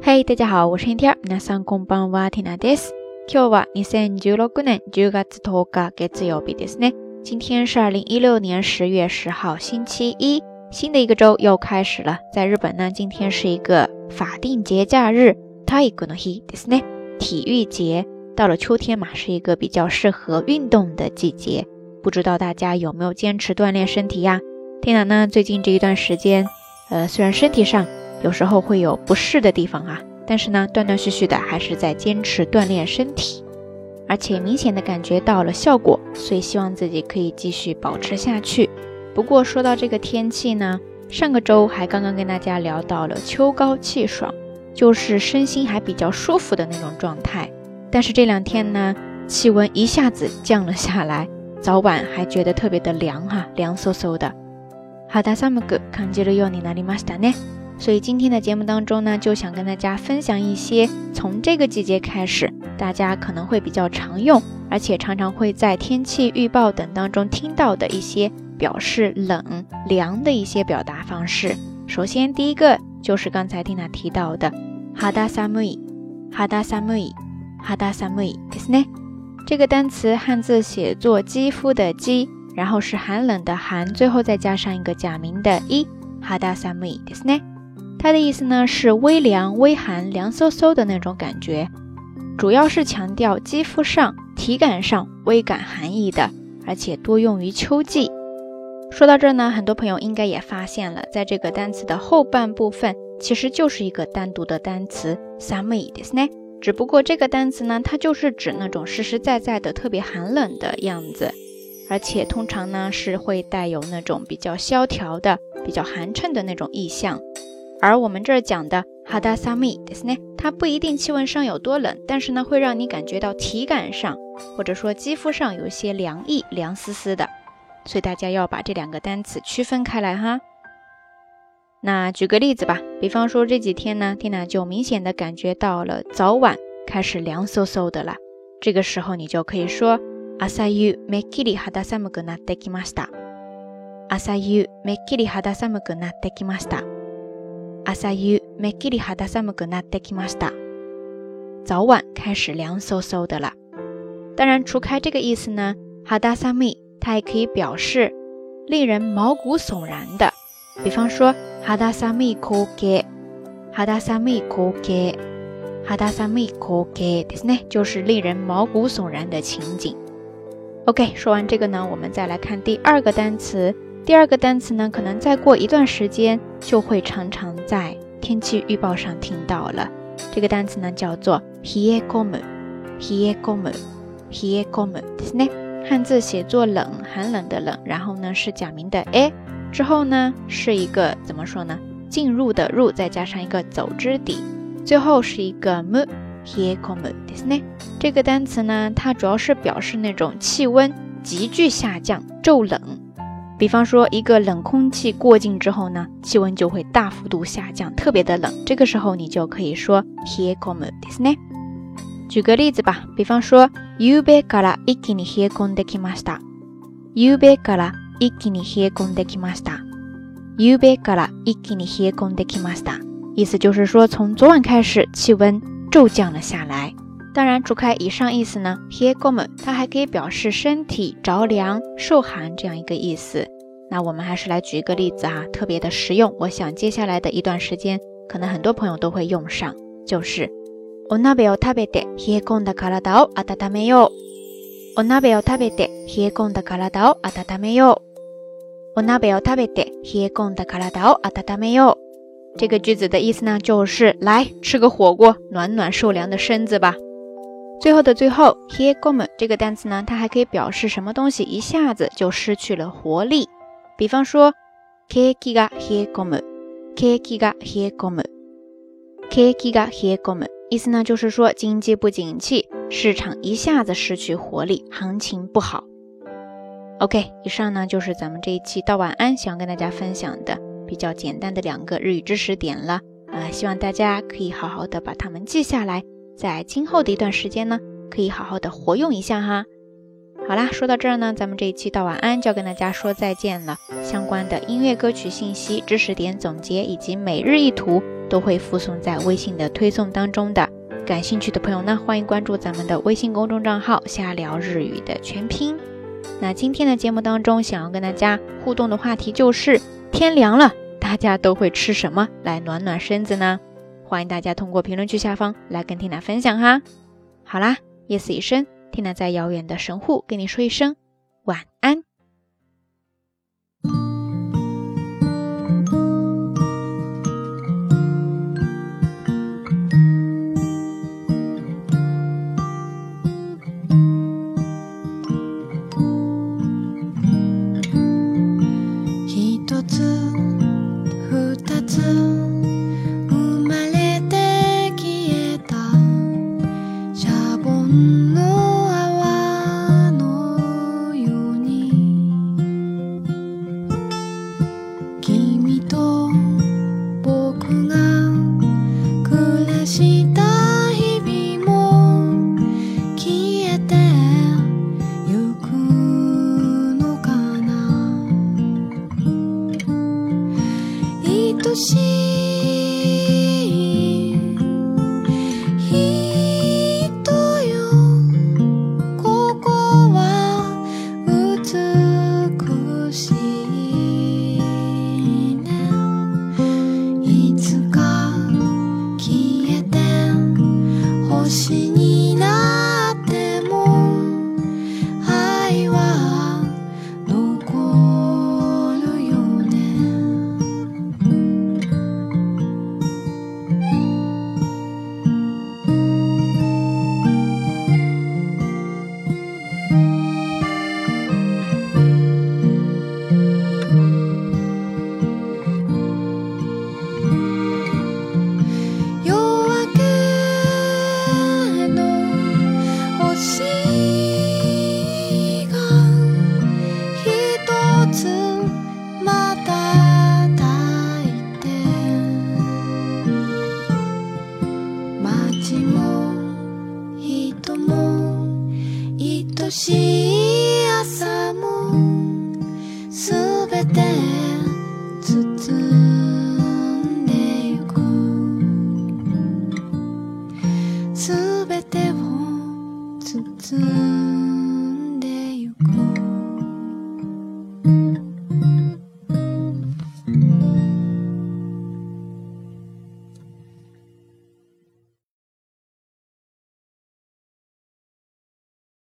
嘿，大家好，我是天天。皆さんこんばんは、ティナです。今日は二千十六年十月十日月曜日ですね。今天是二零一六年十月十号，星期一，新的一个周又开始了。在日本呢，今天是一个法定节假日，体育の日ですね。体育节。到了秋天嘛，是一个比较适合运动的季节。不知道大家有没有坚持锻炼身体呀？天娜呢，最近这一段时间，呃，虽然身体上。 有时候会有不适的地方啊，但是呢，断断续续的还是在坚持锻炼身体，而且明显的感觉到了效果，所以希望自己可以继续保持下去。不过说到这个天气呢，上个周还刚刚跟大家聊到了秋高气爽，就是身心还比较舒服的那种状态。但是这两天呢，气温一下子降了下来，早晚还觉得特别的凉哈，凉飕飕的。好的，寒く感じるようになりましたね。 所以今天的节目当中呢，就想跟大家分享一些从这个季节开始，大家可能会比较常用，而且常常会在天气预报等当中听到的一些表示冷凉的一些表达方式。首先，第一个就是刚才蒂娜提到的哈达萨木伊，哈达萨木伊，哈达萨木伊，ですね。这个单词汉字写作肌肤的肌，然后是寒冷的寒，最后再加上一个假名的伊，哈达萨木伊，ですね。 它的意思呢是微凉、微寒、凉飕飕的那种感觉，主要是强调肌肤上、体感上微感寒意的，而且多用于秋季。说到这儿呢，很多朋友应该也发现了，在这个单词的后半部分，其实就是一个单独的单词 “summer” ですね。只不过这个单词呢，它就是指那种实实在在的特别寒冷的样子，而且通常呢是会带有那种比较萧条的、比较寒碜的那种意象。 而我们这儿讲的哈达萨米ですね，它不一定气温上有多冷，但是呢，会让你感觉到体感上或者说肌肤上有一些凉意，凉丝丝的。所以大家要把这两个单词区分开来哈。那举个例子吧，比方说这几天呢，蒂娜就明显的感觉到了早晚开始凉飕飕的了。这个时候你就可以说朝夕めっきり肌寒くなってきました。朝夕めっきり肌寒くなってきました。 朝夕めっきり肌寒くなってきました。早晚开始凉飕飕的了。当然，除开这个意思呢，肌寒它也可以表示令人毛骨悚然的。比方说，肌寒い光景，肌寒い光景，肌寒い光景ですね，就是令人毛骨悚然的情景。OK，说完这个呢，我们再来看第二个单词。 第二个单词呢，可能再过一段时间就会常常在天气预报上听到了。这个单词呢叫做 hiekomu，hiekomu，hiekomu，ですね。汉字写作冷，寒冷的冷，然后呢是假名的 a，之后呢是一个怎么说呢？进入的入，再加上一个走之底，最后是一个 mu，hiekomu，ですね。这个单词呢，它主要是表示那种气温急剧下降，骤冷。 比方说，一个冷空气过境之后呢，气温就会大幅度下降，特别的冷。这个时候你就可以说 here come this ne。举个例子吧，比方说ゆうべから一気に冷え込んできました。ゆうべから一気に冷え込んできました。ゆうべから一気に冷え込んできました。意思就是说，从昨晚开始，气温骤降了下来。 当然，除开以上意思呢，here come 它还可以表示身体着凉、受寒这样一个意思。那我们还是来举一个例子哈，特别的实用。我想接下来的一段时间，可能很多朋友都会用上，就是お鍋を食べて冷え込んだ体を温めよう。お鍋を食べて冷え込んだ体を温めよう。お鍋を食べて冷え込んだ体を温めよう。这个句子的意思呢，就是来吃个火锅，暖暖受凉的身子吧。 最后的最后，here come 这个单词呢，它还可以表示什么东西一下子就失去了活力。比方说，keki ga here come，keki ga here come，keki ga here come，意思呢就是说经济不景气，市场一下子失去活力，行情不好。OK，以上呢就是咱们这一期到晚安想跟大家分享的比较简单的两个日语知识点了啊，希望大家可以好好的把它们记下来。在今后的一段时间呢，可以好好的活用一下哈。好啦，说到这儿呢，咱们这一期到晚安就要跟大家说再见了。相关的音乐歌曲信息、知识点总结以及每日一图，都会附送在微信的推送当中的。感兴趣的朋友呢，欢迎关注咱们的微信公众账号“瞎聊日语”的全拼。那今天的节目当中，想要跟大家互动的话题就是天凉了，大家都会吃什么来暖暖身子呢？欢迎大家通过评论区下方来跟缇娜分享哈。好啦，夜色已深，缇娜在遥远的神户跟你说一声しい心。